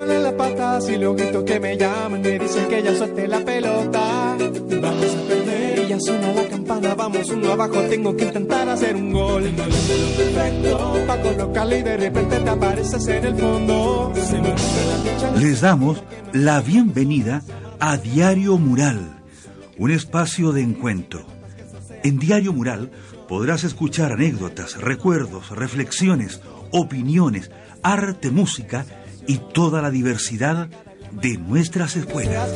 En las patas y los gritos que me llaman me dicen que ya suelte la pelota. Vamos a perder y ya suena la campana. Vamos uno abajo, tengo que intentar hacer un gol. Perfecto para colocarle y de repente te apareces en el fondo. Se me rompe la picha. Les damos la bienvenida a Diario Mural, un espacio de encuentro. En Diario Mural podrás escuchar anécdotas, recuerdos, reflexiones, opiniones, arte, música y toda la diversidad de nuestras escuelas.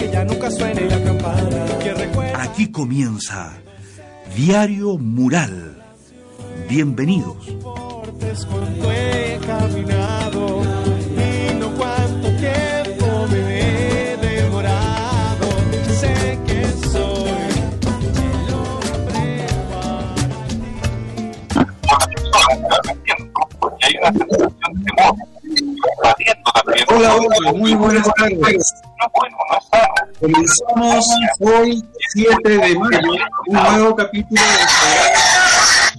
Aquí comienza Diario Mural. Bienvenidos. hay una sensación de temor. Hola, hola, muy buenas tardes. Comenzamos hoy, 7 de mayo, un nuevo capítulo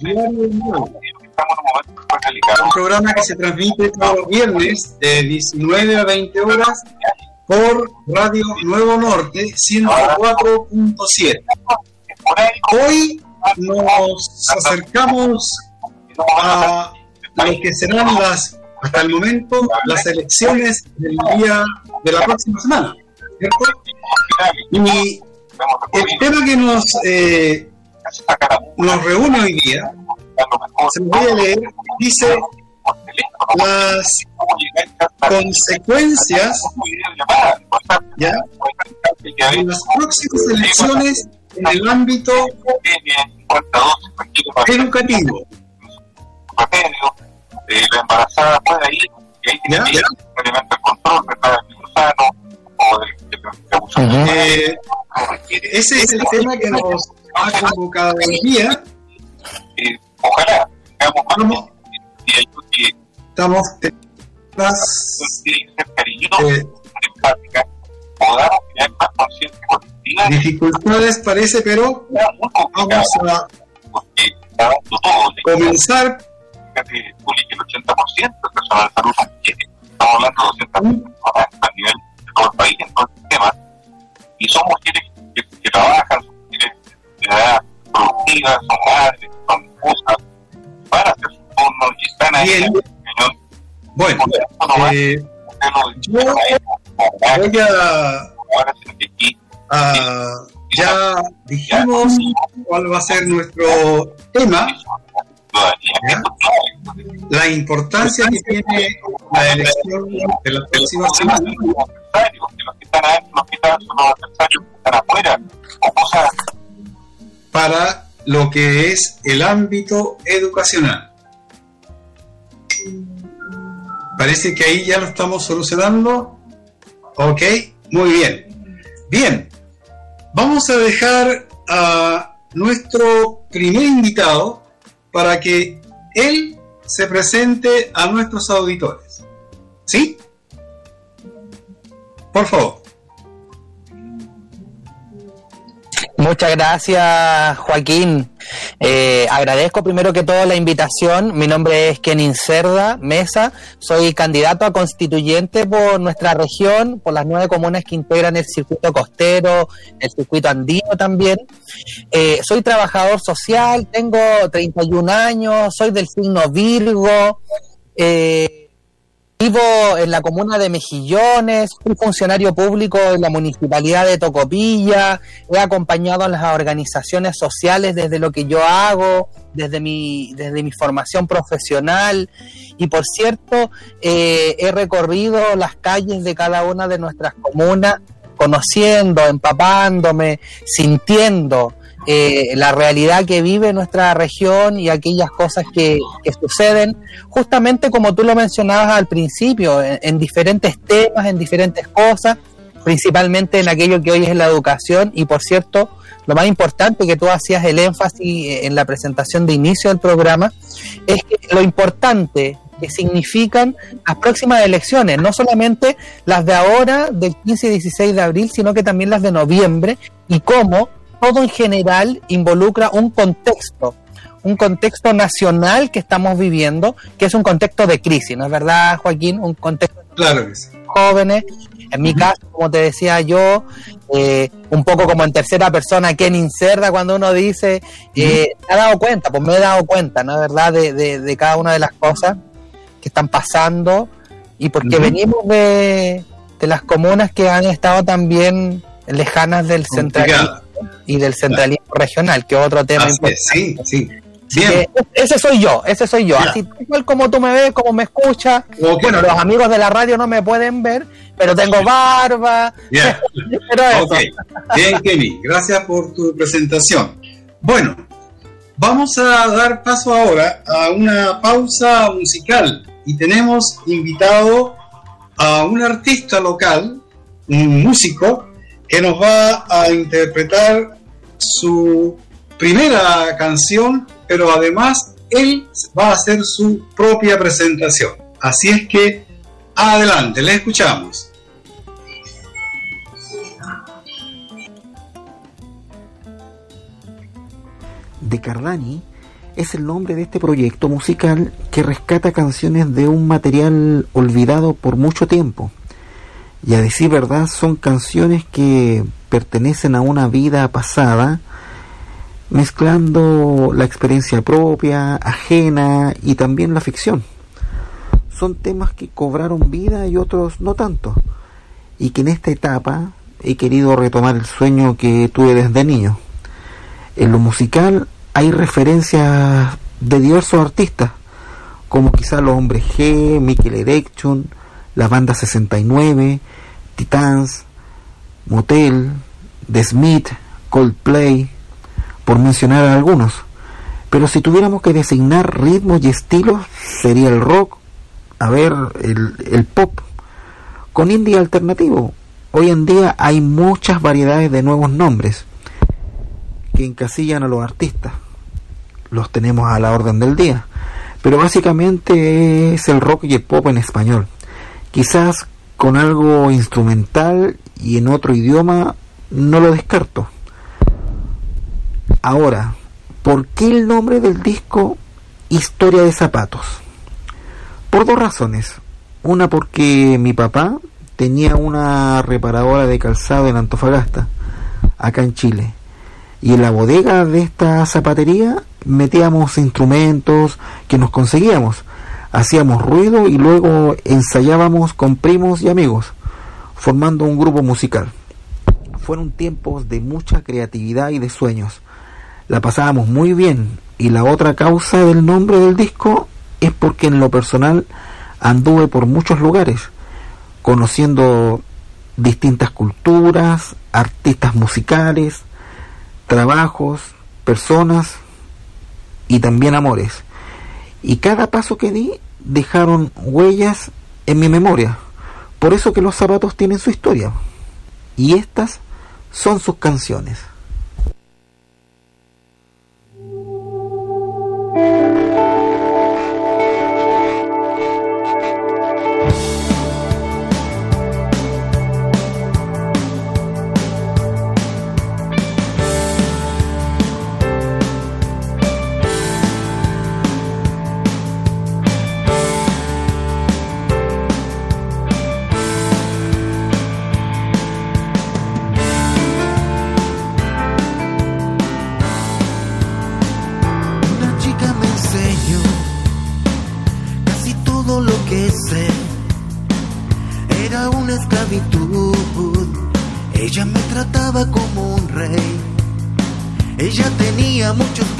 programa Diario un programa que se transmite todos los viernes de 19 a 20 horas por Radio Nuevo Norte 104.7. Esporádico, Hoy nos acercamos a lo que serán las, hasta el momento, las elecciones del día de la próxima semana, ¿cierto? Y el tema que nos, eh, nos reúne hoy día, se los voy a leer, dice las consecuencias ¿ya? de las próximas elecciones en el ámbito educativo. La embarazada puede ir y ahí tiene Ya, un elemento de control, ¿verdad? Del gusano o del del- del gusano. Eh, ese es el tema que nos ha convocado hoy día. Eh, ojalá tengamos más y Estamos eh, dificultades, parece, pero vamos a comenzar. Juli, que el 80% del personal de salud. Estamos hablando de 200 personas a nivel de todo el país en todo el sistema. Y son mujeres que, que trabajan, son mujeres de edad productiva, son madres, son esposas, van a hacer su turno y están ahí Bien. Bueno, eh, yo- voy a- ya dijimos cuál va a ser nuestro tema, la importancia que tiene la elección de la próxima semana. para lo que es el ámbito educacional. Parece que ahí ya lo estamos solucionando. Ok, muy bien. Bien, vamos a dejar a nuestro primer invitado para que él se presente a nuestros auditores. ¿Sí? Por favor. Muchas gracias, Joaquín. Eh, agradezco primero que todo la invitación. Mi nombre es Kenin Cerda Mesa. Soy candidato a constituyente por nuestra región, por las nueve comunas que integran el circuito costero, el circuito andino también. Eh, soy trabajador social, tengo 31 años, soy del signo Virgo. Eh, Vivo en la comuna de Mejillones, fui funcionario público en la municipalidad de Tocopilla, he acompañado a las organizaciones sociales desde lo que yo hago, desde mi, desde mi formación profesional. Y por cierto eh, he recorrido las calles de cada una de nuestras comunas conociendo, empapándome, sintiendo eh, la realidad que vive nuestra región y aquellas cosas que, que suceden, justamente como tú lo mencionabas al principio, en, en diferentes temas, en diferentes cosas, principalmente en aquello que hoy es la educación. Y por cierto, lo más importante que tú hacías el énfasis en la presentación de inicio del programa, es que lo importante que significan las próximas elecciones, no solamente las de ahora, del 15 y 16 de abril, sino que también las de noviembre, y cómo todo en general involucra un contexto, un contexto nacional que estamos viviendo, que es un contexto de crisis, ¿no es verdad, Joaquín? Un contexto Claro que sí. Jóvenes. En mi caso, como te decía yo, eh, un poco como en tercera persona, Ken inserta cuando uno dice, eh, me he dado cuenta, pues me he dado cuenta, ¿no? ¿Verdad? De, de, de cada una de las cosas que están pasando y porque venimos de, de las comunas que han estado también lejanas del centralismo. Y del centralismo regional, que es otro tema Así importante. sí, sí. Bien. ese soy yo, ese soy yo. Así tal cual como tú me ves, como me escuchas. Bueno, los amigos de la radio no me pueden ver, pero tengo barba. Bien. Pero bien, Kevin, gracias por tu presentación. Bueno, vamos a dar paso ahora a una pausa musical y tenemos invitado a un artista local, un músico, que nos va a interpretar su primera canción, pero además él va a hacer su propia presentación. Así es que, adelante, le escuchamos. de Cardani es el nombre de este proyecto musical que rescata canciones de un material olvidado por mucho tiempo. Y a decir verdad, son canciones que pertenecen a una vida pasada, mezclando la experiencia propia, ajena y también la ficción. Son temas que cobraron vida y otros no tanto, y que en esta etapa he querido retomar el sueño que tuve desde niño. En lo musical hay referencias de diversos artistas, como quizá los Hombres G, Mikel Erection, la banda 69, Titans, Motel, The Smith, Coldplay, por mencionar algunos. Pero si tuviéramos que designar ritmos y estilos, sería el rock, a ver, el, el pop, con indie alternativo. Hoy en día hay muchas variedades de nuevos nombres que encasillan a los artistas. Los tenemos a la orden del día. Pero básicamente es el rock y el pop en español. Quizás con algo instrumental y en otro idioma no lo descarto. Ahora, ¿por qué el nombre del disco Historia de Zapatos? Por dos razones. Una porque mi papá tenía una reparadora de calzado en Antofagasta, acá en Chile. Y en la bodega de esta zapatería metíamos instrumentos que nos conseguíamos. Hacíamos ruido y luego ensayábamos con primos y amigos, formando un grupo musical. Fueron tiempos de mucha creatividad y de sueños. La pasábamos muy bien y la otra causa del nombre del disco es porque en lo personal anduve por muchos lugares, conociendo distintas culturas, artistas musicales, trabajos, personas y también amores. Y cada paso que di dejaron huellas en mi memoria. Por eso que los zapatos tienen su historia. Y estas son sus canciones. Tenía muchos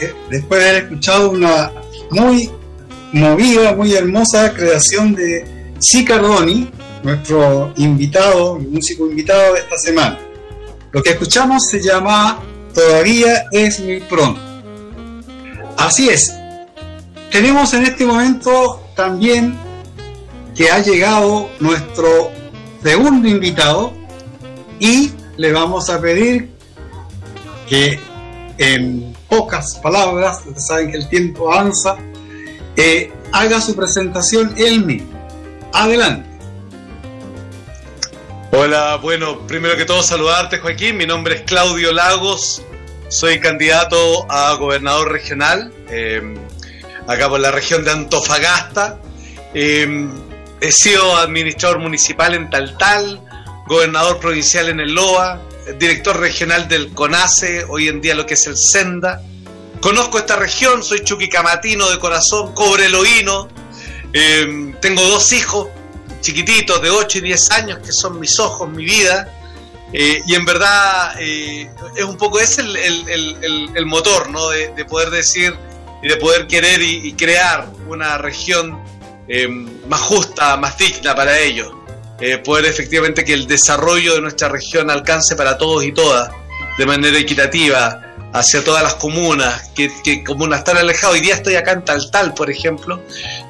eh, después de haber escuchado una muy movida, muy hermosa creación de Cicardoni, nuestro invitado, músico invitado de esta semana. Lo que escuchamos se llama Todavía es muy pronto. Así es. Tenemos en este momento también que ha llegado nuestro segundo invitado y le vamos a pedir que en pocas palabras, ustedes saben que el tiempo avanza, eh, haga su presentación él mismo. Adelante. Hola, bueno, primero que todo saludarte Joaquín, mi nombre es Claudio Lagos, soy candidato a gobernador regional, eh, acá por la región de Antofagasta, eh, he sido administrador municipal en Taltal, gobernador provincial en el LOA, director regional del CONACE, hoy en día lo que es el SENDA, conozco esta región, soy chuquicamatino de corazón, cobreloíno, eh, tengo dos hijos, chiquititos de 8 y 10 años, que son mis ojos, mi vida. Eh, y en verdad eh, es un poco ese el, el, el, motor, ¿no? De, de, poder decir y de poder querer y, crear una región eh, más justa, más digna para ellos. Eh, poder efectivamente que el desarrollo de nuestra región alcance para todos y todas de manera equitativa hacia todas las comunas, que, que comunas tan alejadas. Hoy día estoy acá en Taltal, por ejemplo.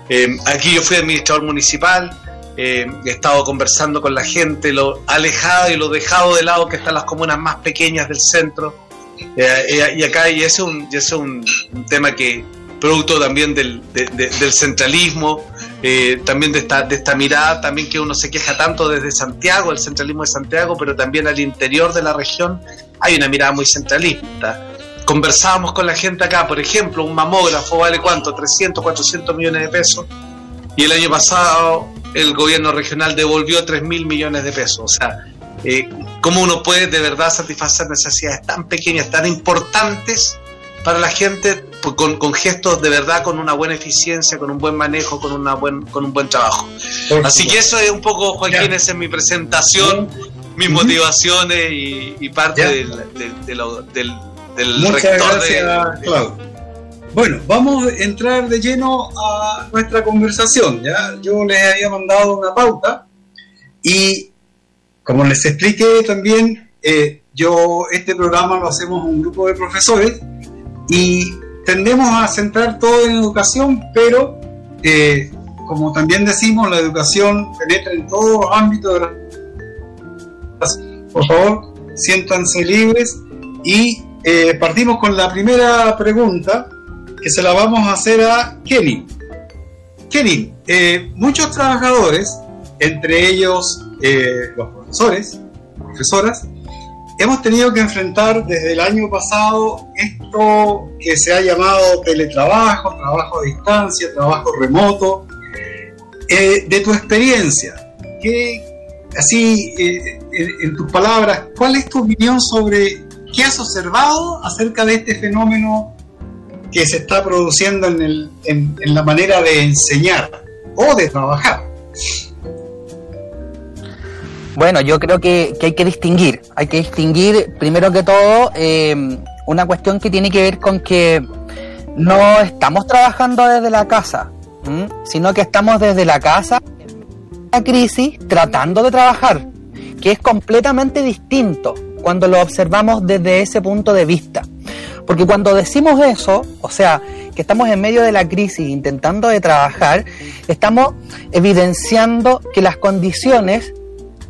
Eh, aquí yo fui administrador municipal, eh, he estado conversando con la gente, lo alejado y lo dejado de lado que están las comunas más pequeñas del centro. Y acá, y ese es un, tema que, producto también del, de, de, del centralismo, eh, también de esta, de esta mirada, también que uno se queja tanto desde Santiago, el centralismo de Santiago, pero también al interior de la región hay una mirada muy centralista. Conversábamos con la gente acá, por ejemplo, un mamógrafo vale cuánto, 300, 400 millones de pesos, y el año pasado el gobierno regional devolvió 3 mil millones de pesos. O sea, eh, ¿cómo uno puede de verdad satisfacer necesidades tan pequeñas, tan importantes para la gente, con, con, gestos de verdad, con una buena eficiencia, con un buen manejo, con, una buen, con un buen trabajo? Así que eso es un poco, Joaquín, esa es mi presentación, mis motivaciones y, y parte del, del, del, del, Muchas rector gracias, de, Claudio. Bueno, vamos a entrar de lleno a nuestra conversación. ¿ya? Yo les había mandado una pauta y como les expliqué también, eh, yo este programa lo hacemos un grupo de profesores y tendemos a centrar todo en educación, pero eh, como también decimos, la educación penetra en todos los ámbitos de la... Por favor, siéntanse libres y eh, partimos con la primera pregunta que se la vamos a hacer a Kenny. Kenny, eh, muchos trabajadores, entre ellos los profesores, profesoras, hemos tenido que enfrentar desde el año pasado esto que se ha llamado teletrabajo, trabajo a distancia, trabajo remoto. Eh, de tu experiencia, ¿qué, así eh, en, tus palabras, ¿cuál es tu opinión sobre qué has observado acerca de este fenómeno que se está produciendo en, el, en la manera de enseñar o de trabajar. Bueno, yo creo que, hay que distinguir, hay que distinguir primero que todo eh, una cuestión que tiene que ver con que no estamos trabajando desde la casa, sino que estamos desde la casa, la crisis, tratando de trabajar, que es completamente distinto cuando lo observamos desde ese punto de vista. Porque cuando decimos eso, o sea, que estamos en medio de la crisis intentando de trabajar, estamos evidenciando que las condiciones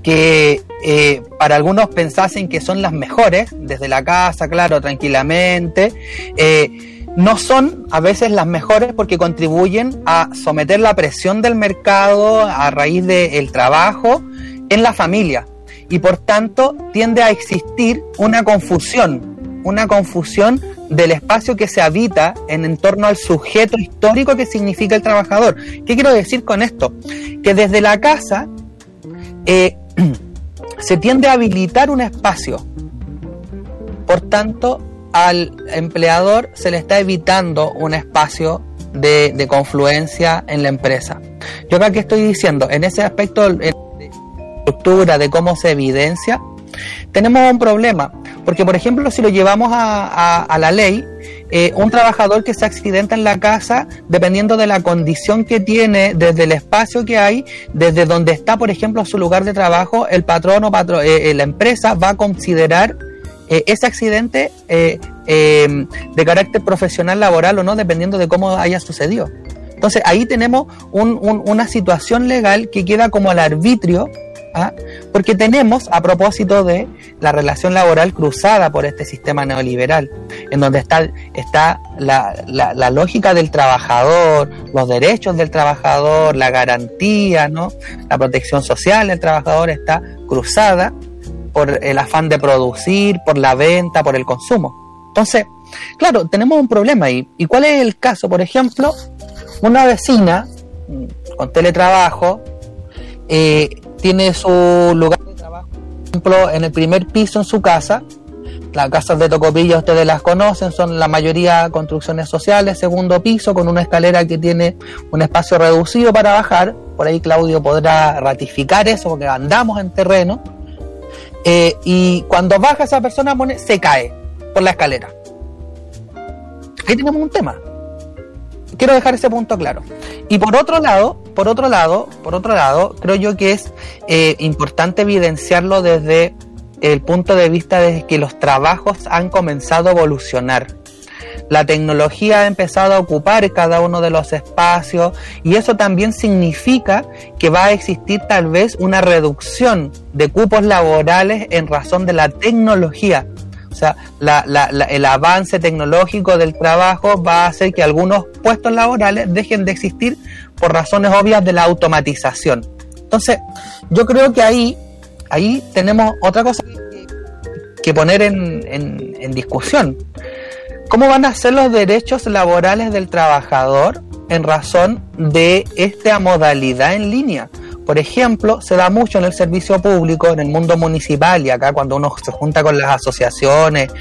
que eh, para algunos pensasen que son las mejores, desde la casa, claro, tranquilamente, eh, no son a veces las mejores porque contribuyen a someter la presión del mercado a raíz del trabajo en la familia. Y por tanto tiende a existir una confusión, una confusión del espacio que se habita en, en torno al sujeto histórico que significa el trabajador. ¿Qué quiero decir con esto? Que desde la casa eh, se tiende a habilitar un espacio. Por tanto, al empleador se le está evitando un espacio de, confluencia en la empresa. Yo acá que estoy diciendo, en ese aspecto de estructura, de cómo se evidencia, tenemos un problema, porque por ejemplo, si lo llevamos a, la ley, eh, un trabajador que se accidenta en la casa, dependiendo de la condición que tiene, desde el espacio que hay, desde donde está, por ejemplo, su lugar de trabajo, el patrón o patro, eh, la empresa va a considerar ese accidente de carácter profesional laboral o no, dependiendo de cómo haya sucedido. Entonces ahí tenemos una situación legal que queda como al arbitrio, ¿ah? porque tenemos, a propósito de la relación laboral cruzada por este sistema neoliberal, en donde está, está la, lógica del trabajador, los derechos del trabajador, la garantía, ¿no? la protección social del trabajador está cruzada por el afán de producir, por la venta, por el consumo. Entonces, claro, tenemos un problema ahí. ¿Y cuál es el caso? Por ejemplo, una vecina con teletrabajo eh, tiene su lugar de trabajo, por ejemplo, en el primer piso en su casa. Las casas de Tocopilla ustedes las conocen, son la mayoría construcciones sociales, segundo piso, con una escalera que tiene un espacio reducido para bajar. Por ahí Claudio podrá ratificar eso porque andamos en terreno. Eh, y cuando baja esa persona se cae por la escalera. Ahí tenemos un tema quiero dejar ese punto claro. Y por otro lado, por otro lado, por otro lado, creo yo que es eh, importante evidenciarlo desde el punto de vista de que los trabajos han comenzado a evolucionar. La tecnología ha empezado a ocupar cada uno de los espacios y eso también significa que va a existir tal vez una reducción de cupos laborales en razón de la tecnología o sea, el avance tecnológico del trabajo va a hacer que algunos puestos laborales dejen de existir por razones obvias de la automatización. Entonces, yo creo que ahí, ahí tenemos otra cosa que poner en discusión. ¿Cómo van a ser los derechos laborales del trabajador en razón de esta modalidad en línea? Por ejemplo, se da mucho en el servicio público, en el mundo municipal y acá cuando uno se junta con las asociaciones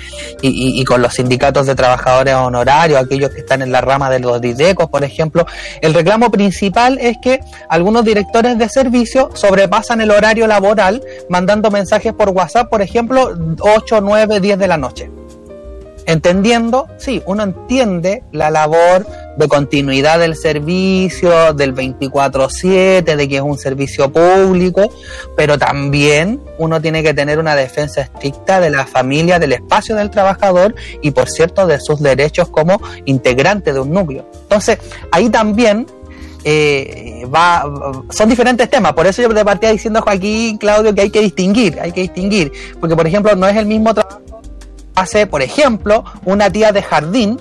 y, con los sindicatos de trabajadores honorarios, aquellos que están en la rama de los didecos, por ejemplo, el reclamo principal es que algunos directores de servicio sobrepasan el horario laboral mandando mensajes por WhatsApp, por ejemplo, 8, 9, 10 de la noche. Entendiendo, sí, uno entiende la labor de continuidad del servicio, del 24/7, de que es un servicio público, pero también uno tiene que tener una defensa estricta de la familia, del espacio del trabajador y, por cierto, de sus derechos como integrante de un núcleo. Entonces, ahí también eh, va, son diferentes temas. Por eso yo te partía diciendo, Joaquín, Claudio, que hay que distinguir, hay que distinguir. Porque, por ejemplo, no es el mismo trabajo hace, por ejemplo, una tía de jardín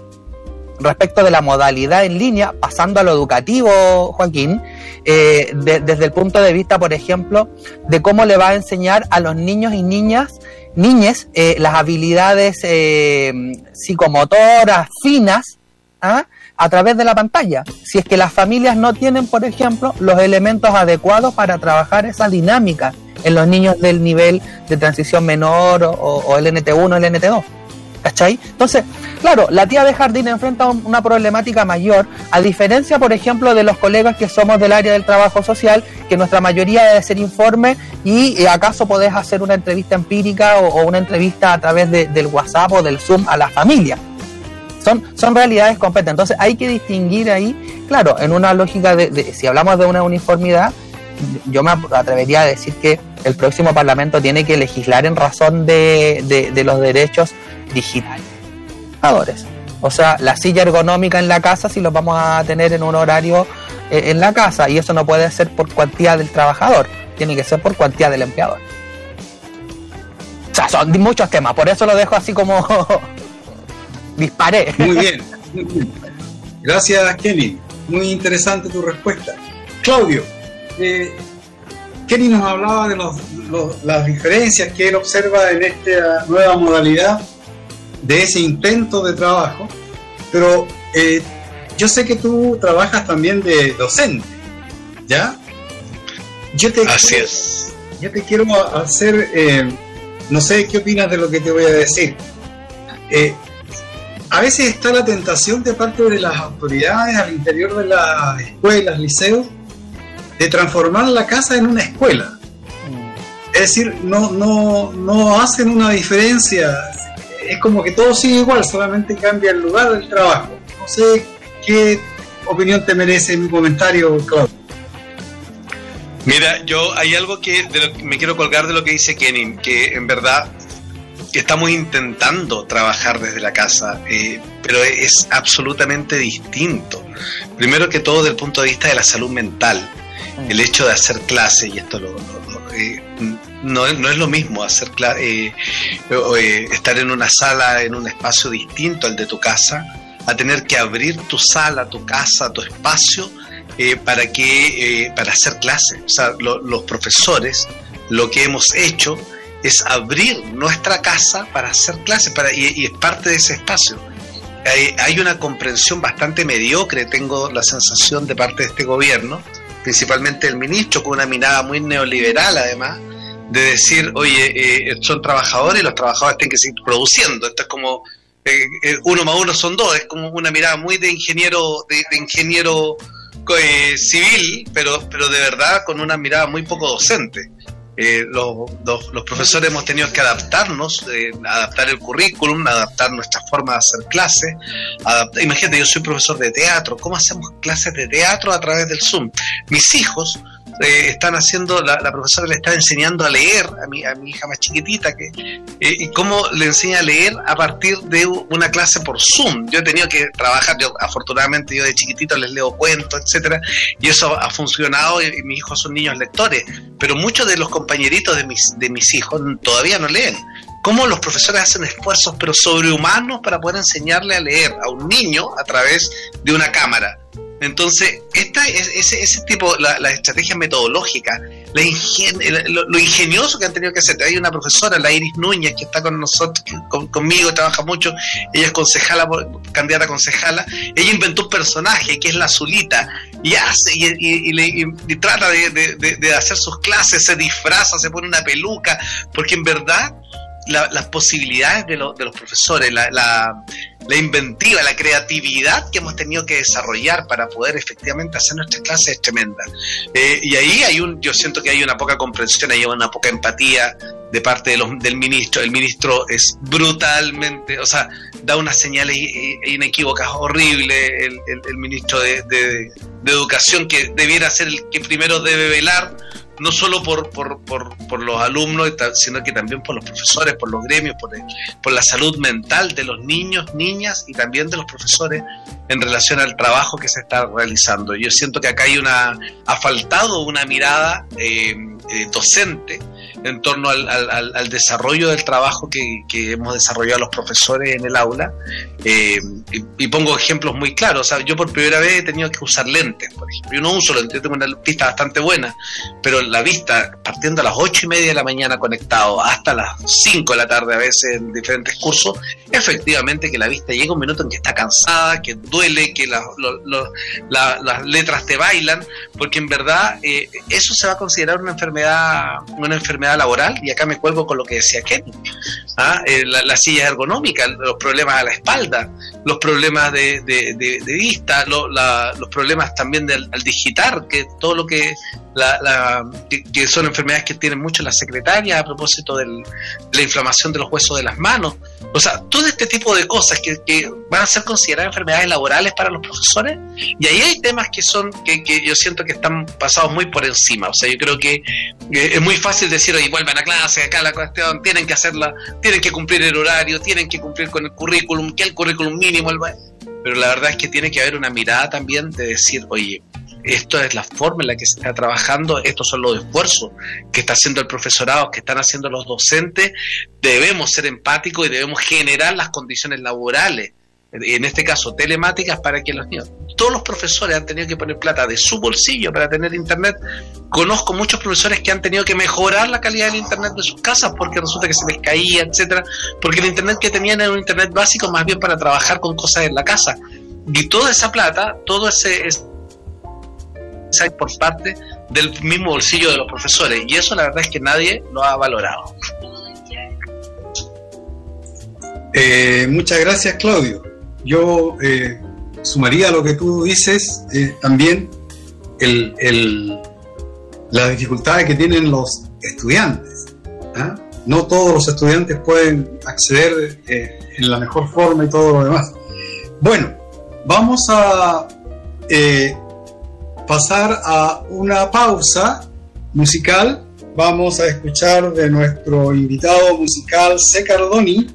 respecto de la modalidad en línea, pasando a lo educativo, Joaquín, eh, desde el punto de vista, por ejemplo, de cómo le va a enseñar a los niños y niñas, niñes, eh, las habilidades eh, psicomotoras finas, ¿ah? a través de la pantalla. Si es que las familias no tienen, por ejemplo, los elementos adecuados para trabajar esa dinámica en los niños del nivel de transición menor o, el NT1 el NT2. ¿Cachai? Entonces, claro, la tía de jardín enfrenta una problemática mayor, a diferencia, por ejemplo, de los colegas que somos del área del trabajo social, que nuestra mayoría debe ser informe y eh, acaso podés hacer una entrevista empírica o, una entrevista a través del WhatsApp o del Zoom a la familia. Son, son realidades completas. Entonces hay que distinguir ahí, claro, en una lógica de si hablamos de una uniformidad, yo me atrevería a decir que el próximo Parlamento tiene que legislar en razón de, los derechos digitales. O sea, la silla ergonómica en la casa si lo vamos a tener en un horario eh, en la casa y eso no puede ser por cuantía del trabajador, tiene que ser por cuantía del empleador. O sea, son muchos temas, por eso lo dejo así como disparé. Muy bien. Gracias, Kenny. Muy interesante tu respuesta. Claudio, eh, Kenny nos hablaba de las diferencias que él observa en esta nueva modalidad de ese intento de trabajo, pero eh, yo sé que tú trabajas también de docente, ¿ya? Yo te Así quiero, es. Yo te quiero hacer, eh, no sé qué opinas de lo que te voy a decir. Eh, a veces está la tentación de parte de las autoridades al interior de las escuelas, liceos, de transformar la casa en una escuela. Es decir, no, no, no hacen una diferencia. Es como que todo sigue igual, solamente cambia el lugar del trabajo. No sé qué opinión te merece mi comentario, Claudio. Mira, yo hay algo que me quiero colgar de lo que dice Kenin, que en verdad estamos intentando trabajar desde la casa, eh, pero es absolutamente distinto. Primero que todo, desde el punto de vista de la salud mental. El hecho de hacer clase, y esto lo, eh, no, no, es lo mismo hacer eh, estar en una sala, en un espacio distinto al de tu casa, a tener que abrir tu sala, tu casa, tu espacio para que para hacer clase. O sea, los profesores lo que hemos hecho es abrir nuestra casa para hacer clases para, y, es parte de ese espacio. Hay, una comprensión bastante mediocre, tengo la sensación de parte de este gobierno, principalmente el ministro, con una mirada muy neoliberal además, de decir, oye, eh, son trabajadores y los trabajadores tienen que seguir produciendo. Esto es como eh, eh, uno más uno son dos, es como una mirada muy de ingeniero, de, ingeniero civil, pero, pero de verdad con una mirada muy poco docente. Eh, los, los, profesores hemos tenido que adaptarnos, eh, adaptar el currículum, adaptar nuestra forma de hacer clases. Imagínate, yo soy profesor de teatro, ¿cómo hacemos clases de teatro a través del Zoom? Mis hijos eh, están haciendo, la, profesora le está enseñando a leer a mi, a mi hija más chiquitita, que, eh, y cómo le enseña a leer a partir de una clase por Zoom. Yo he tenido que trabajar, yo afortunadamente yo de chiquitito les leo cuentos, etcétera, y eso ha funcionado y, mis hijos son niños lectores, pero muchos de los compañeritos de mis, de mis hijos todavía no leen cómo los profesores hacen esfuerzos pero sobrehumanos para poder enseñarle a leer a un niño a través de una cámara. Entonces, esta, ese, ese tipo, la, estrategia metodológica, lo, ingenioso que han tenido que hacer. Hay una profesora, la Iris Núñez, que está con nosotros, conmigo, trabaja mucho, ella es concejala, candidata a concejala, ella inventó un personaje que es la Zulita, y hace, y, trata de, hacer sus clases, se disfraza, se pone una peluca, porque en verdad las posibilidades de, de los profesores, la, la inventiva, la creatividad que hemos tenido que desarrollar para poder efectivamente hacer nuestras clases es tremenda. Eh, y ahí hay un, yo siento que hay una poca comprensión, hay una poca empatía de parte de los, del ministro. El ministro es brutalmente, o sea, da unas señales inequívocas horribles. El, el, ministro de, de, de Educación, que debiera ser el que primero debe velar no solo por, por, por, los alumnos, sino que también por los profesores, por los gremios, por, por la salud mental de los niños, niñas y también de los profesores en relación al trabajo que se está realizando. Yo siento que acá hay una, ha faltado una mirada eh, eh, docente en torno al, al, desarrollo del trabajo que, que, hemos desarrollado los profesores en el aula. Eh, y, pongo ejemplos muy claros. yo por primera vez he tenido que usar lentes, por ejemplo. Yo no uso lentes, yo tengo una vista bastante buena, pero la vista, partiendo a las ocho y media de la mañana conectado hasta las 5 de la tarde a veces en diferentes cursos, efectivamente que la vista llega un minuto en que está cansada, que duele, que las letras te bailan, porque en verdad eh, eso se va a considerar una enfermedad, una enfermedad laboral, y acá me cuelgo con lo que decía Kenny, ¿ah? eh, la, silla ergonómica, los problemas a la espalda, los problemas de, vista, los problemas también del, al digitar, que todo lo que la, que, son enfermedades que tienen mucho las secretarias a propósito de la inflamación de los huesos de las manos. O sea, todo este tipo de cosas que, van a ser consideradas enfermedades laborales para los profesores. Y ahí hay temas que son, que, yo siento que están pasados muy por encima. O sea, yo creo que es muy fácil decir, oye, vuelvan a clase, acá la cuestión, tienen que hacerla, tienen que cumplir el horario, tienen que cumplir con el currículum, que el currículum mínimo, el... pero la verdad es que tiene que haber una mirada también de decir, oye, esto es la forma en la que se está trabajando, estos son los esfuerzos que está haciendo el profesorado, que están haciendo los docentes, debemos ser empáticos y debemos generar las condiciones laborales, en este caso telemáticas, para que los niños, todos los profesores han tenido que poner plata de su bolsillo para tener internet. Conozco muchos profesores que han tenido que mejorar la calidad del internet de sus casas porque resulta que se les caía, etcétera, porque el internet que tenían era un internet básico más bien para trabajar con cosas en la casa. Y toda esa plata, todo ese por parte del mismo bolsillo de los profesores. Y eso la verdad es que nadie lo ha valorado. Eh, muchas gracias, Claudio. Yo eh, sumaría a lo que tú dices eh, también el, el, las dificultades que tienen los estudiantes. ¿ah? No todos los estudiantes pueden acceder eh, en la mejor forma y todo lo demás. Bueno, vamos a pasar a una pausa musical. Vamos a escuchar de nuestro invitado musical C. Cardoni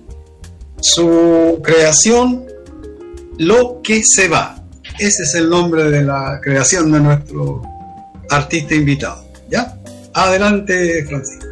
su creación Lo que se va. Ese es el nombre de la creación de nuestro artista invitado. ¿Ya? Adelante, Francisco.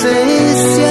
Seguimos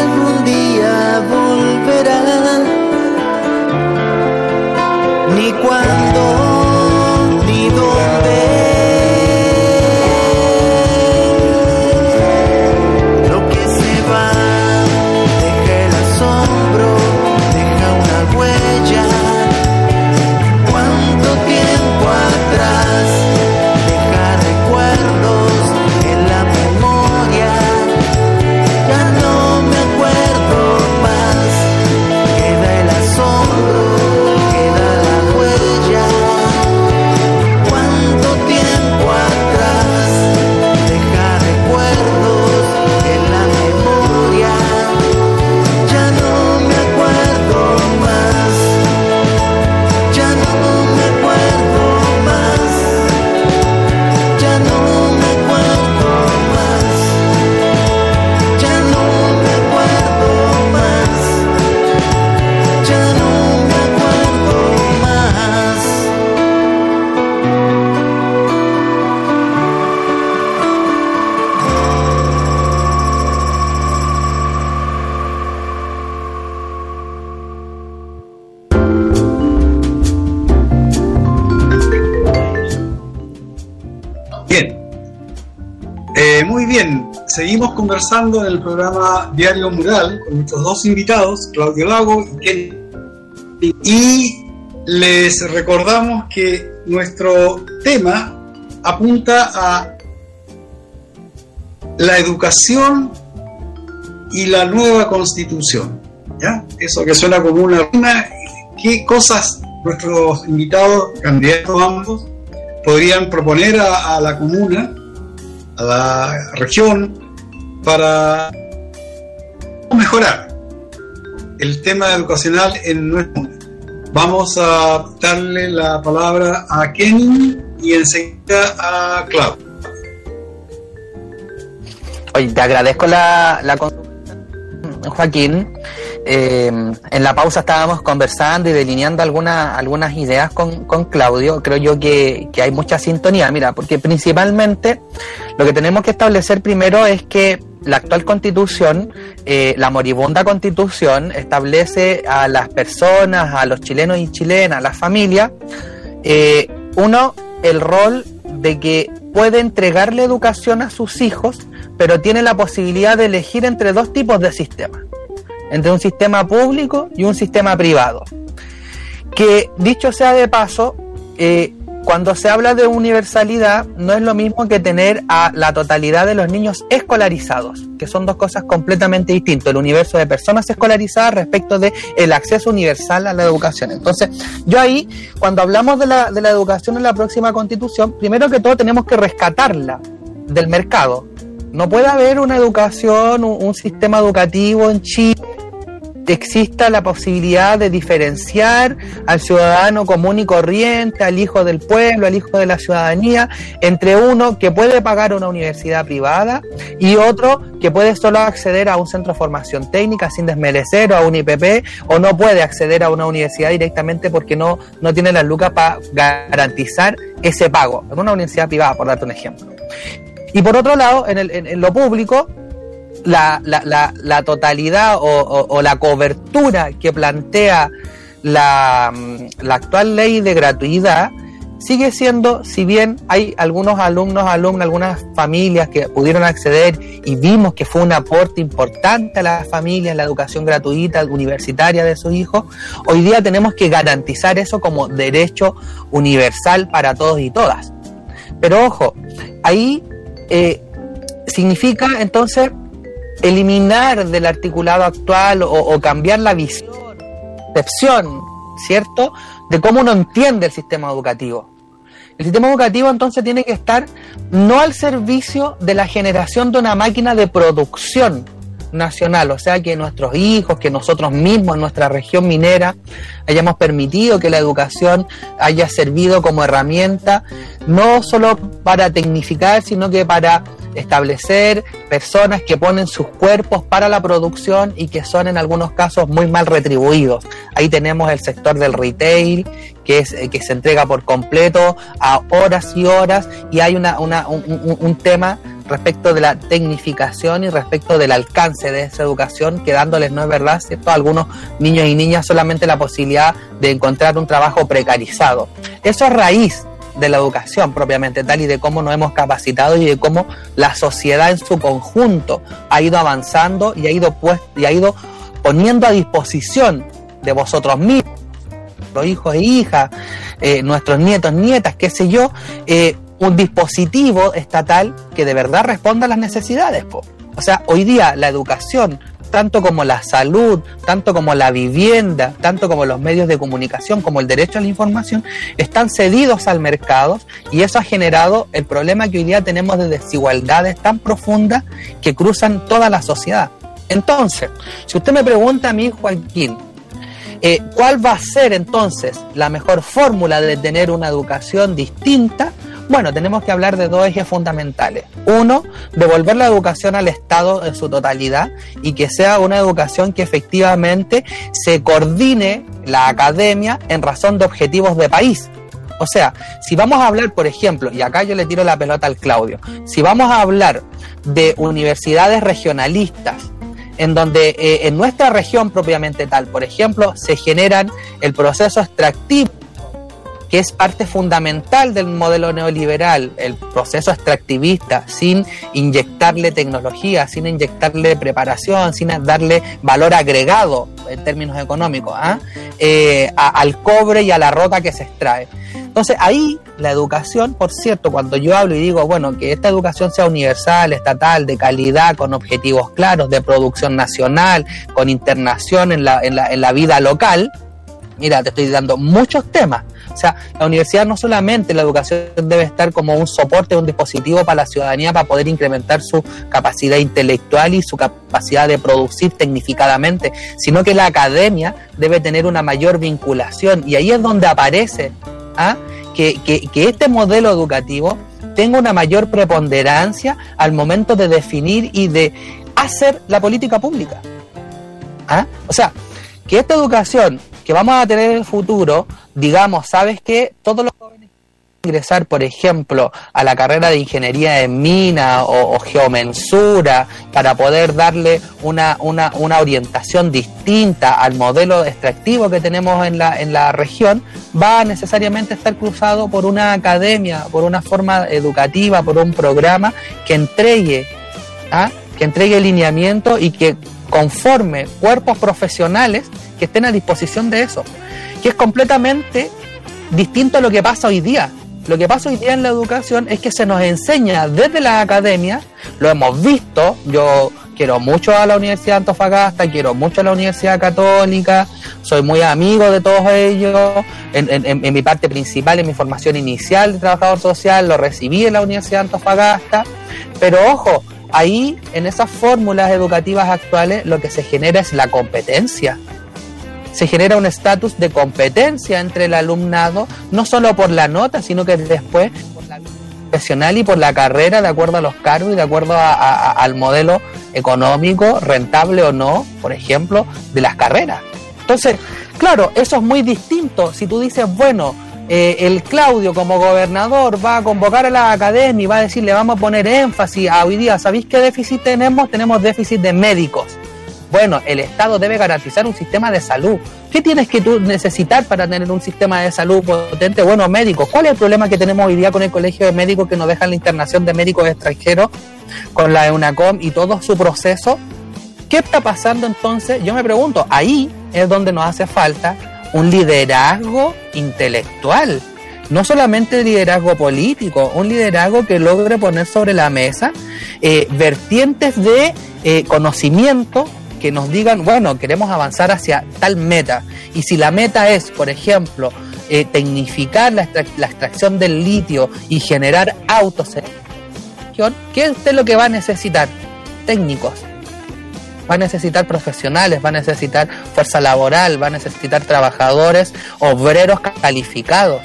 en el programa Diario Mural con nuestros dos invitados, Claudio Lago y Ken. Y les recordamos que nuestro tema apunta a la educación y la nueva constitución. ¿ya? Eso que suena como una... ¿Qué cosas nuestros invitados, candidatos ambos, podrían proponer a, la comuna, a la región, para mejorar el tema educacional en nuestro mundo. Vamos a darle la palabra a Kenny y enseguida a Claudio. Oye, te agradezco la, la Joaquín. Eh, en la pausa estábamos conversando y delineando algunas algunas ideas con, con Claudio. Creo yo que, que, hay mucha sintonía, mira, porque principalmente lo que tenemos que establecer primero es que la actual constitución, eh, la moribunda constitución, establece a las personas, a los chilenos y chilenas, a las familias, eh, uno, el rol de que puede entregarle educación a sus hijos, pero tiene la posibilidad de elegir entre dos tipos de sistemas, entre un sistema público y un sistema privado. Que dicho sea de paso, eh, cuando se habla de universalidad, no es lo mismo que tener a la totalidad de los niños escolarizados, que son dos cosas completamente distintas. El universo de personas escolarizadas respecto de el acceso universal a la educación. Entonces, yo ahí, cuando hablamos de la, de la educación en la próxima constitución, primero que todo tenemos que rescatarla del mercado. No puede haber una educación, un sistema educativo en Chile exista la posibilidad de diferenciar al ciudadano común y corriente, al hijo del pueblo, al hijo de la ciudadanía, entre uno que puede pagar una universidad privada y otro que puede solo acceder a un centro de formación técnica sin desmerecer o a un IPP o no puede acceder a una universidad directamente porque no, no tiene las lucas para garantizar ese pago en una universidad privada, por darte un ejemplo. Y por otro lado, en, el, en lo público, la, la, la, totalidad o, la cobertura que plantea la, la actual ley de gratuidad sigue siendo, si bien hay algunos alumnos, alumnas, algunas familias que pudieron acceder y vimos que fue un aporte importante a las familias, la educación gratuita universitaria de sus hijos, hoy día tenemos que garantizar eso como derecho universal para todos y todas. Pero ojo, ahí eh, significa entonces eliminar del articulado actual o, cambiar la visión, percepción, ¿cierto?, de cómo uno entiende el sistema educativo. El sistema educativo entonces tiene que estar no al servicio de la generación de una máquina de producción nacional, o sea, que nuestros hijos, que nosotros mismos en nuestra región minera hayamos permitido que la educación haya servido como herramienta no solo para tecnificar, sino que para establecer personas que ponen sus cuerpos para la producción y que son en algunos casos muy mal retribuidos. Ahí tenemos el sector del retail, que, es, eh, que se entrega por completo a horas y horas, y hay una, una, un, un tema respecto de la tecnificación y respecto del alcance de esa educación, que dándoles, no es verdad, ¿cierto? A algunos niños y niñas solamente la posibilidad de encontrar un trabajo precarizado. Eso es raíz de la educación propiamente tal y de cómo nos hemos capacitado y de cómo la sociedad en su conjunto ha ido avanzando y ha ido, pues, y ha ido poniendo a disposición de vosotros mismos, los hijos e hijas, eh, nuestros nietos, nietas, qué sé yo, eh, un dispositivo estatal que de verdad responda a las necesidades. O sea, hoy día la educación tanto como la salud, tanto como la vivienda, tanto como los medios de comunicación, como el derecho a la información, están cedidos al mercado y eso ha generado el problema que hoy día tenemos de desigualdades tan profundas que cruzan toda la sociedad. Entonces, si usted me pregunta a mí, Joaquín, eh, ¿cuál va a ser entonces la mejor fórmula de tener una educación distinta? Bueno, tenemos que hablar de dos ejes fundamentales. Uno, devolver la educación al Estado en su totalidad y que sea una educación que efectivamente se coordine la academia en razón de objetivos de país. O sea, si vamos a hablar, por ejemplo, y acá yo le tiro la pelota al Claudio, si vamos a hablar de universidades regionalistas, en donde eh, en nuestra región propiamente tal, por ejemplo, se generan el proceso extractivo que es parte fundamental del modelo neoliberal, el proceso extractivista, sin inyectarle tecnología, sin inyectarle preparación, sin darle valor agregado en términos económicos ¿ah? eh, al cobre y a la roca que se extrae. Entonces ahí la educación, por cierto, cuando yo hablo y digo, bueno, que esta educación sea universal, estatal, de calidad, con objetivos claros, de producción nacional, con internación en la, en la, en la vida local, Mira, te estoy dando muchos temas. O sea, la universidad no solamente la educación debe estar como un soporte, un dispositivo para la ciudadanía para poder incrementar su capacidad intelectual y su capacidad de producir tecnificadamente, sino que la academia debe tener una mayor vinculación. Y ahí es donde aparece ¿ah? que, que este modelo educativo tenga una mayor preponderancia al momento de definir y de hacer la política pública. ¿Ah? O sea, que esta educación que vamos a tener en el futuro, digamos, ¿sabes qué? Todos los jóvenes ingresar, por ejemplo, a la carrera de ingeniería en mina o, geomensura para poder darle una, una, una, orientación distinta al modelo extractivo que tenemos en la, en la región, va a necesariamente estar cruzado por una academia, por una forma educativa, por un programa que entregue, ¿ah? que entregue lineamiento y que conforme cuerpos profesionales que estén a disposición de eso, que es completamente distinto a lo que pasa hoy día. Lo que pasa hoy día en la educación es que se nos enseña desde la academia, lo hemos visto, yo quiero mucho a la Universidad de Antofagasta, quiero mucho a la Universidad Católica, soy muy amigo de todos ellos, en, en mi parte principal, en mi formación inicial de trabajador social, lo recibí en la Universidad de Antofagasta, pero ojo, ahí en esas fórmulas educativas actuales lo que se genera es la competencia se genera un estatus de competencia entre el alumnado, no solo por la nota, sino que después por la profesional y por la carrera, de acuerdo a los cargos y de acuerdo al modelo económico, rentable o no, por ejemplo, de las carreras. Entonces, claro, eso es muy distinto. Si tú dices, bueno, eh, el Claudio como gobernador va a convocar a la academia y va a decirle vamos a poner énfasis a hoy día, ¿sabéis qué déficit tenemos? Tenemos déficit de médicos. Bueno, el Estado debe garantizar un sistema de salud. ¿Qué tienes que tú necesitar para tener un sistema de salud potente? Bueno, médicos. ¿Cuál es el problema que tenemos hoy día con el Colegio de Médicos que nos dejan la internación de médicos extranjeros con la EUNACOM y todo su proceso? ¿Qué está pasando entonces? Yo me pregunto, ahí es donde nos hace falta un liderazgo intelectual, no solamente liderazgo político, un liderazgo que logre poner sobre la mesa eh, vertientes de eh, conocimiento que nos digan, bueno, queremos avanzar hacia tal meta. Y si la meta es, por ejemplo, eh, tecnificar la, extracción del litio y generar autos, ¿qué es lo que va a necesitar? Técnicos. Va a necesitar profesionales, va a necesitar fuerza laboral, va a necesitar trabajadores, obreros calificados.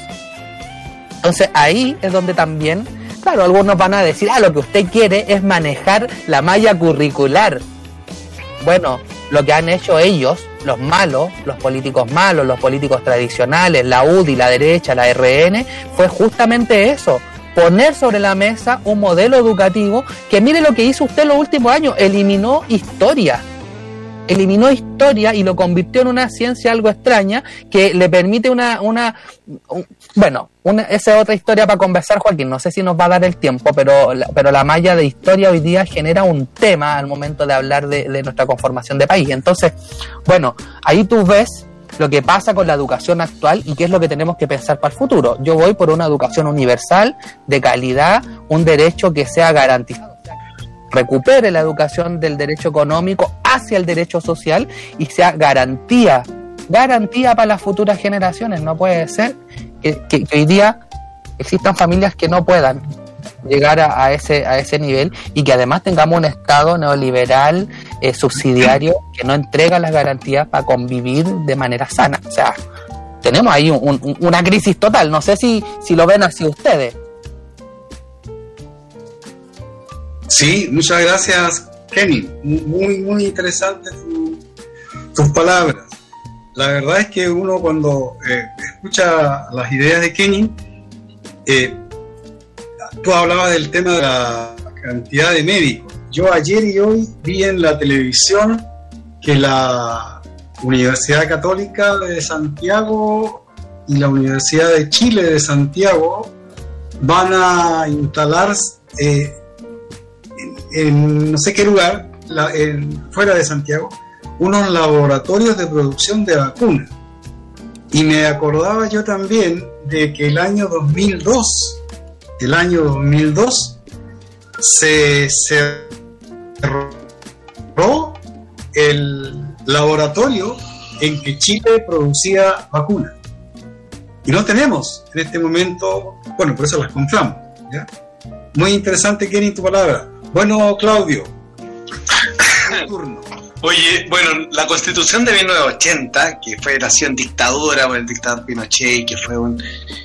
Entonces ahí es donde también, claro, algunos van a decir, ah, lo que usted quiere es manejar la malla curricular bueno, lo que han hecho ellos, los malos, los políticos malos, los políticos tradicionales, la UDI, la derecha, la RN, fue justamente eso, poner sobre la mesa un modelo educativo que mire lo que hizo usted los últimos años, eliminó historia eliminó historia y lo convirtió en una ciencia algo extraña que le permite una, una bueno, una, esa es otra historia para conversar, Joaquín. No sé si nos va a dar el tiempo, pero la, pero la malla de historia hoy día genera un tema al momento de hablar de, de nuestra conformación de país. Entonces, bueno, ahí tú ves lo que pasa con la educación actual y qué es lo que tenemos que pensar para el futuro. Yo voy por una educación universal, de calidad, un derecho que sea garantizado recupere la educación del derecho económico hacia el derecho social y sea garantía, garantía para las futuras generaciones. No puede ser que, hoy día existan familias que no puedan llegar a, ese, a ese nivel y que además tengamos un Estado neoliberal eh, subsidiario que no entrega las garantías para convivir de manera sana. O sea, tenemos ahí una crisis total. No sé si, si lo ven así ustedes. Sí, muchas gracias, Kenny. Muy, muy interesante tus palabras. La verdad es que uno cuando eh, escucha las ideas de Kenny, eh, tú hablabas del tema de la cantidad de médicos. Yo ayer y hoy vi en la televisión que la Universidad Católica de Santiago y la Universidad de Chile de Santiago van a instalar eh, en no sé qué lugar, fuera de Santiago, unos laboratorios de producción de vacunas. Y me acordaba yo también de que el año 2002, el año 2002, se cerró el laboratorio en que Chile producía vacunas. Y no tenemos en este momento, bueno, por eso las compramos. Muy interesante, Kenny, tu palabra. Bueno, Claudio, turno. Oye, bueno, la constitución de 1980, que fue nació en dictadura por el dictador Pinochet, que fue un,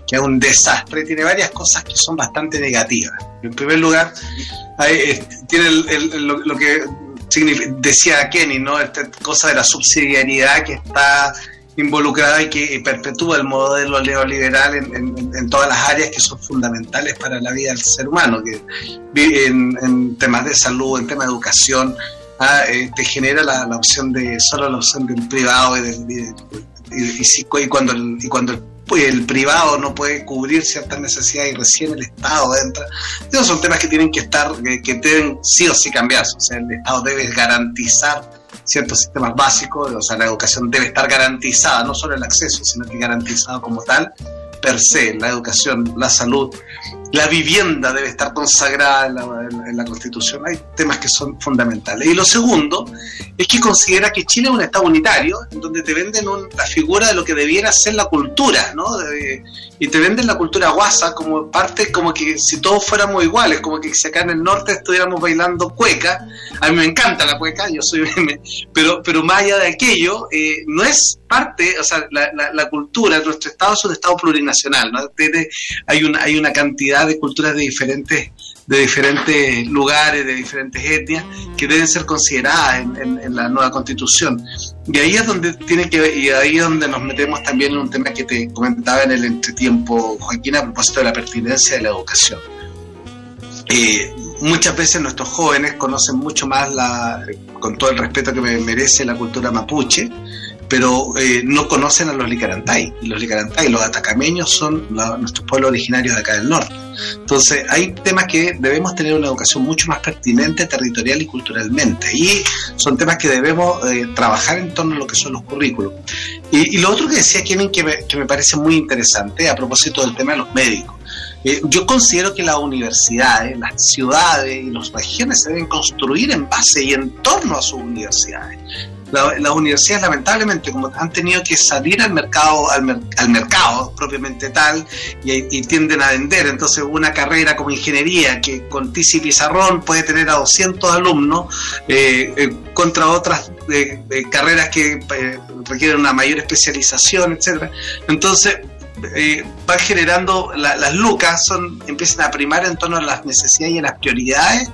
que es un desastre, tiene varias cosas que son bastante negativas. En primer lugar, eh, tiene lo, que decía Kenny, ¿no? Esta cosa de la subsidiariedad que está involucrada y que perpetúa el modelo neoliberal en, todas las áreas que son fundamentales para la vida del ser humano, que en, en temas de salud, en temas de educación, ah, eh, te genera la, opción de solo la opción del privado y, y, cuando el, y cuando el, privado no puede cubrir ciertas necesidades y recién el Estado entra. Esos son temas que tienen que estar, que, deben sí o sí cambiarse. O sea, el Estado debe garantizar ciertos sistemas básicos, o sea, la educación debe estar garantizada, no solo el acceso, sino que garantizado como tal, per se, la educación, la salud, la vivienda debe estar consagrada en la, Constitución. Hay temas que son fundamentales. Y lo segundo es que considera que Chile es un Estado unitario, en donde te venden la figura de lo que debiera ser la cultura, ¿no? y te venden la cultura guasa como parte, como que si todos fuéramos iguales, como que si acá en el norte estuviéramos bailando cueca. A mí me encanta la cueca, yo soy pero, pero más allá de aquello, eh, no es parte, o sea, la, la, cultura, nuestro Estado es un Estado plurinacional, ¿no? hay, una, hay una cantidad de culturas de diferentes de diferentes lugares, de diferentes etnias, que deben ser consideradas en, la nueva constitución. Y ahí es donde tiene que y ahí es donde nos metemos también en un tema que te comentaba en el entretiempo, Joaquín, a propósito de la pertinencia de la educación. Eh, muchas veces nuestros jóvenes conocen mucho más la, con todo el respeto que me merece la cultura mapuche, pero eh, no conocen a los licarantay. Y los licarantay, los atacameños, son nuestros pueblos originarios de acá del norte. Entonces, hay temas que debemos tener una educación mucho más pertinente territorial y culturalmente. Y son temas que debemos eh, trabajar en torno a lo que son los currículos. Y, lo otro que decía Kevin, que me, que me parece muy interesante, a propósito del tema de los médicos. Eh, yo considero que las universidades, las ciudades y las regiones se deben construir en base y en torno a sus universidades las universidades lamentablemente como han tenido que salir al mercado al, al mercado propiamente tal y, tienden a vender. Entonces una carrera como ingeniería que con Tizi Pizarrón puede tener a 200 alumnos eh, eh, contra otras eh, carreras que requieren una mayor especialización etcétera. Entonces van generando las lucas son empiezan a primar en torno a las necesidades y a las prioridades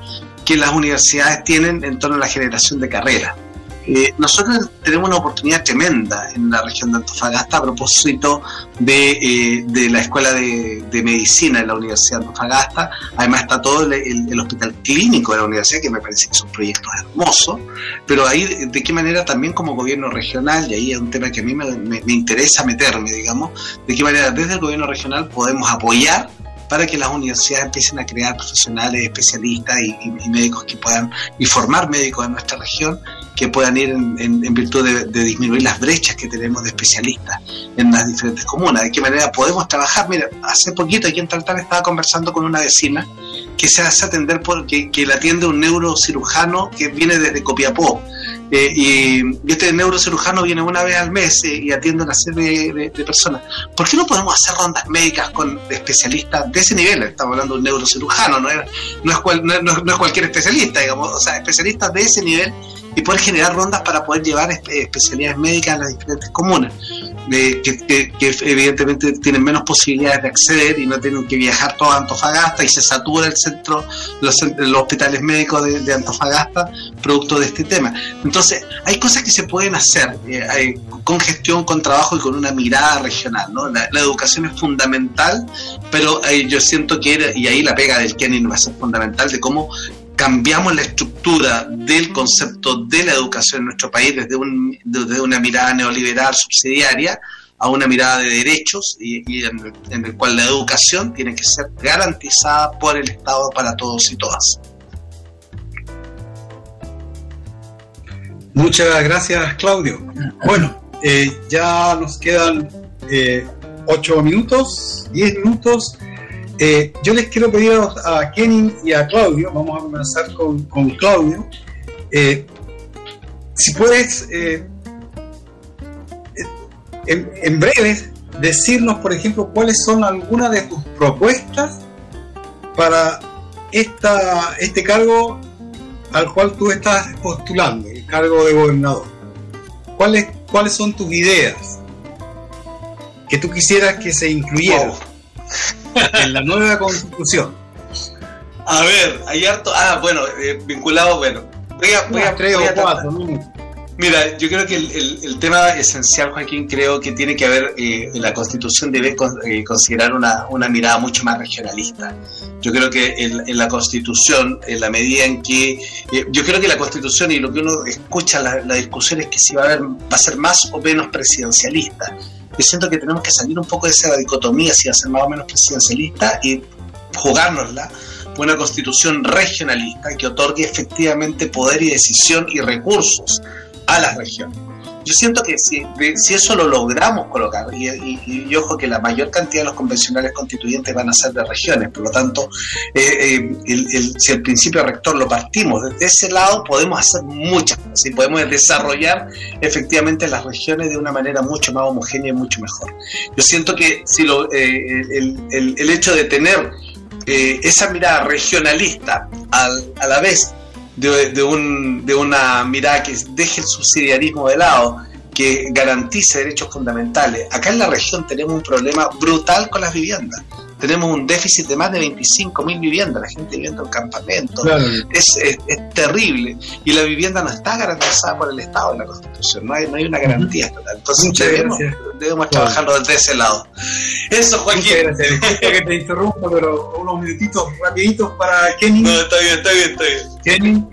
que las universidades tienen en torno a la generación de carreras eh, nosotros tenemos una oportunidad tremenda en la región de Antofagasta a propósito de, eh, la Escuela de, Medicina de la Universidad de Antofagasta. Además está todo el, hospital clínico de la universidad, que me parece que son proyectos hermosos, pero ahí de, qué manera también como gobierno regional, y ahí es un tema que a mí me, interesa meterme, digamos, de qué manera desde el gobierno regional podemos apoyar para que las universidades empiecen a crear profesionales, especialistas y, médicos que puedan, y formar médicos en nuestra región que puedan ir en, virtud de, disminuir las brechas que tenemos de especialistas en las diferentes comunas. ¿De qué manera podemos trabajar? Mira, hace poquito aquí en Taltal estaba conversando con una vecina que se hace atender por, que, la atiende un neurocirujano que viene desde Copiapó eh, y este neurocirujano viene una vez al mes eh, y atiende a una serie de, personas. ¿Por qué no podemos hacer rondas médicas con especialistas de ese nivel? Estamos hablando de un neurocirujano, no es, no es, no es cualquier especialista, digamos, o sea, especialistas de ese nivel y poder generar rondas para poder llevar especialidades médicas a las diferentes comunas, que, evidentemente tienen menos posibilidades de acceder y no tienen que viajar todo a Antofagasta y se satura el centro, los, hospitales médicos de, Antofagasta producto de este tema. Entonces, hay cosas que se pueden hacer eh, con gestión, con trabajo y con una mirada regional. ¿no? La, educación es fundamental, pero eh, yo siento que, y ahí la pega del Kenny va a ser fundamental, de cómo cambiamos la estructura del concepto de la educación en nuestro país desde, un, desde una mirada neoliberal subsidiaria a una mirada de derechos y, en, el cual la educación tiene que ser garantizada por el Estado para todos y todas. Muchas gracias, Claudio. Bueno, eh, ya nos quedan eh, ocho minutos, diez minutos eh, yo les quiero pedir a Kenny y a Claudio, vamos a comenzar con, Claudio, eh, si puedes eh, en, en breve decirnos, por ejemplo, cuáles son algunas de tus propuestas para este cargo al cual tú estás postulando, el cargo de gobernador. ¿Cuáles, cuáles son tus ideas que tú quisieras que se incluyeran en la nueva constitución? A ver, hay harto. Ah, bueno, eh, vinculado, bueno. Voy a, voy a, voy a. Mira, yo creo que el, el- el tema esencial, Joaquín, creo que tiene que haber, eh, la Constitución debe con- eh, considerar una, una mirada mucho más regionalista. Yo creo que en, en la Constitución, en la medida en que, eh, yo creo que la Constitución y lo que uno escucha la, la discusión es que si va a, haber, va a ser más o menos presidencialista. Yo siento que tenemos que salir un poco de esa dicotomía, si ser más o menos presidencialista y jugárnosla por una constitución regionalista que otorgue efectivamente poder y decisión y recursos a las regiones. Yo siento que si, si eso lo logramos colocar, y, ojo que la mayor cantidad de los convencionales constituyentes van a ser de regiones, por lo tanto, eh, eh, si el principio rector lo partimos desde ese lado, podemos hacer muchas cosas y podemos desarrollar efectivamente las regiones de una manera mucho más homogénea y mucho mejor. Yo siento que si lo, eh, el, el- hecho de tener esa mirada regionalista al- a la vez de, de un- de una mirada que deje el subsidiarismo de lado, que garantice derechos fundamentales. Acá en la región tenemos un problema brutal con las viviendas. Tenemos un déficit de más de 25 mil viviendas, la gente viviendo en campamentos. Claro. Es, es- es terrible. Y la vivienda no está garantizada por el Estado en la Constitución. No hay, no hay una garantía total. Entonces Muchas debemos, debemos Claro. trabajarlo desde ese lado. Eso, Joaquín. Muchas que te interrumpa, pero unos minutitos rapiditos para Kenny. No, está bien, está bien, está bien. Kenny,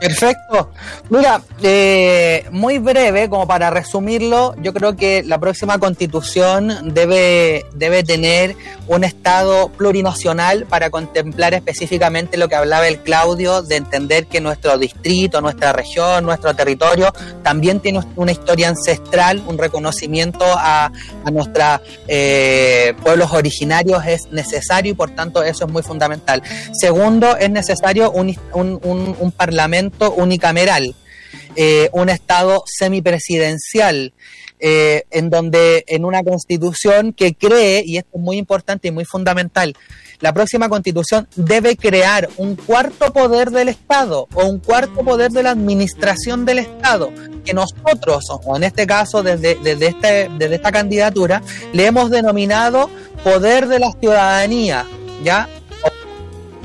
Perfecto. Mira, eh, muy breve, como para resumirlo, yo creo que la próxima constitución debe, debe tener un Estado plurinacional para contemplar específicamente lo que hablaba el Claudio, de entender que nuestro distrito, nuestra región, nuestro territorio también tiene una historia ancestral, un reconocimiento a, a nuestros pueblos originarios es necesario y por tanto eso es muy fundamental. Segundo, es necesario un, un, un, un parlamento unicameral, eh, un Estado semipresidencial, eh, en donde en una constitución que cree, y esto es muy importante y muy fundamental, la próxima constitución debe crear un cuarto poder del Estado o un cuarto poder de la administración del Estado, que nosotros, o en este caso desde, desde, este, desde esta candidatura, le hemos denominado poder de la ciudadanía, ¿ya?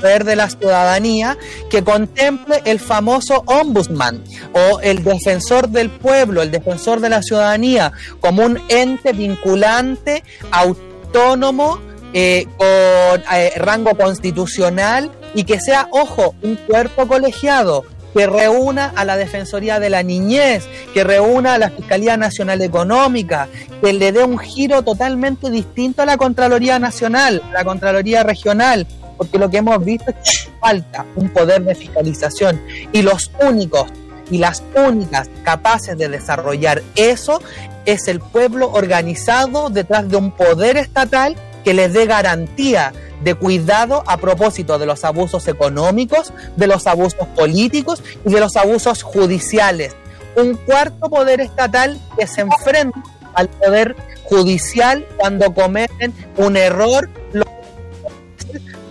Poder de la ciudadanía que contemple el famoso ombudsman o el defensor del pueblo, el defensor de la ciudadanía, como un ente vinculante, autónomo, eh, con eh, rango constitucional y que sea, ojo, un cuerpo colegiado que reúna a la Defensoría de la Niñez, que reúna a la Fiscalía Nacional Económica, que le dé un giro totalmente distinto a la Contraloría Nacional, a la Contraloría Regional, porque lo que hemos visto es que falta un poder de fiscalización y los únicos y las únicas capaces de desarrollar eso es el pueblo organizado detrás de un poder estatal que les dé garantía de cuidado a propósito de los abusos económicos, de los abusos políticos y de los abusos judiciales. Un cuarto poder estatal que se enfrenta al poder judicial cuando cometen un error,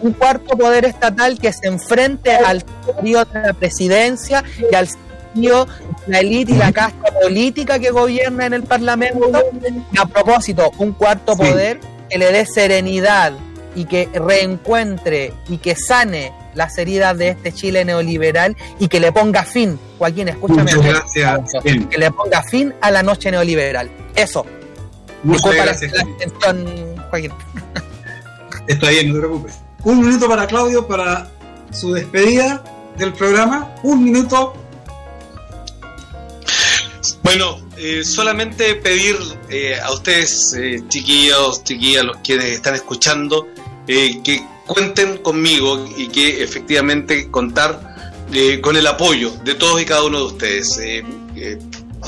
un cuarto poder estatal que se enfrente al señorío de la presidencia y al señorío de la élite y la casta política que gobierna en el Parlamento. Y a propósito, un cuarto poder que le dé serenidad y que reencuentre y que sane las heridas de este Chile neoliberal y que le ponga fin, Joaquín, escúchame, Muchas gracias, que le ponga fin a la noche neoliberal. Eso. Muchas Disculpa la- gracias, la extensión, Joaquín. Está bien, no te preocupes. Un minuto para Claudio para su despedida del programa. Un minuto. Bueno, eh, solamente pedir eh, a ustedes, eh, chiquillos, chiquillas, los que están escuchando, que cuenten conmigo y que efectivamente contar con el apoyo de todos y cada uno de ustedes.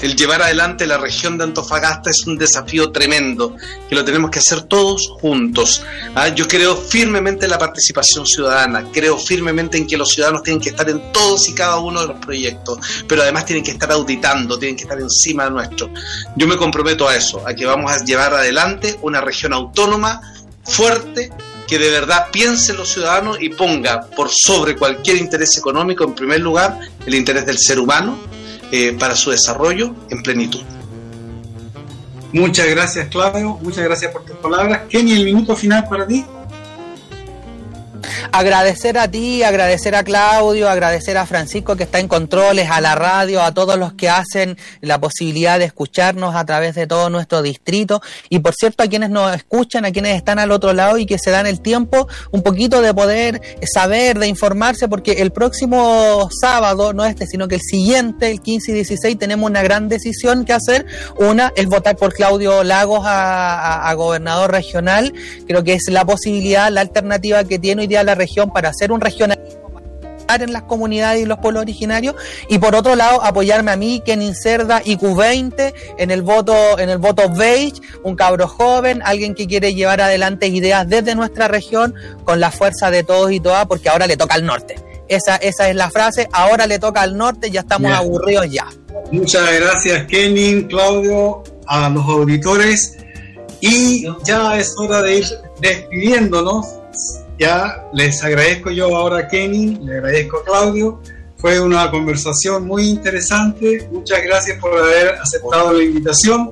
El llevar adelante la región de Antofagasta es un desafío tremendo, que lo tenemos que hacer todos juntos. ¿ah? Yo creo firmemente en la participación ciudadana, creo firmemente en que los ciudadanos tienen que estar en todos y cada uno de los proyectos, pero además tienen que estar auditando, tienen que estar encima de nuestro. Yo me comprometo a eso, a que vamos a llevar adelante una región autónoma fuerte que de verdad piense en los ciudadanos y ponga por sobre cualquier interés económico, en primer lugar, el interés del ser humano eh, para su desarrollo en plenitud. Muchas gracias, Claudio. Muchas gracias por tus palabras. Kenny, el minuto final para ti agradecer a ti, agradecer a Claudio, agradecer a Francisco que está en controles, a la radio, a todos los que hacen la posibilidad de escucharnos a través de todo nuestro distrito y por cierto a quienes nos escuchan, a quienes están al otro lado y que se dan el tiempo un poquito de poder saber, de informarse, porque el próximo sábado, no este, sino que el siguiente, el 15 y 16, tenemos una gran decisión que hacer. Una es votar por Claudio Lagos a, gobernador regional, creo que es la posibilidad, la alternativa que tiene día la región para hacer un regionalismo en las comunidades y los pueblos originarios y por otro lado apoyarme a mí Kenin Cerda y Q20 en el voto en el voto beige un cabro joven alguien que quiere llevar adelante ideas desde nuestra región con la fuerza de todos y todas porque ahora le toca al norte. Esa, esa es la frase ahora le toca al norte ya estamos aburridos ya. Muchas gracias Kenin Claudio a los auditores y ya es hora de ir despidiéndonos ya les agradezco yo ahora a Kenny, le agradezco a Claudio. Fue una conversación muy interesante. Muchas gracias por haber aceptado la invitación.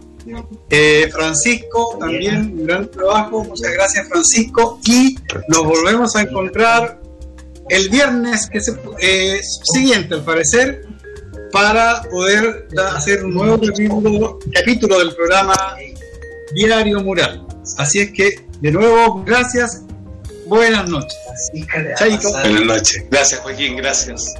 Eh, Francisco, también un gran trabajo. Muchas gracias, Francisco. Y nos volvemos a encontrar el viernes que se, eh, siguiente, al parecer, para poder hacer un nuevo capítulo, capítulo del programa Diario Mural. Así es que, de nuevo, gracias Buenas noches. Chaito. Buenas noches. Gracias, Joaquín. Gracias.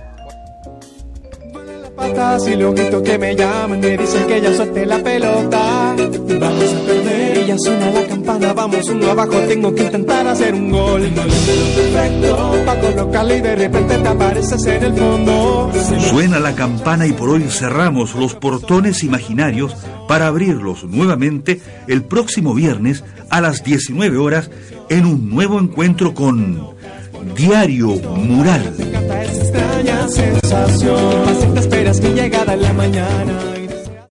Patas y luego que me llaman me dicen que ya suelte la pelota. Vamos a perder y ya suena la campana vamos uno abajo tengo que intentar hacer un gol. Perfecto para colocarle y de repente te apareces en el fondo. Suena la campana y por hoy cerramos los portones imaginarios para abrirlos nuevamente el próximo viernes a las 19 horas en un nuevo encuentro con Diario Mural. Sensación, esperas que llegada la mañana.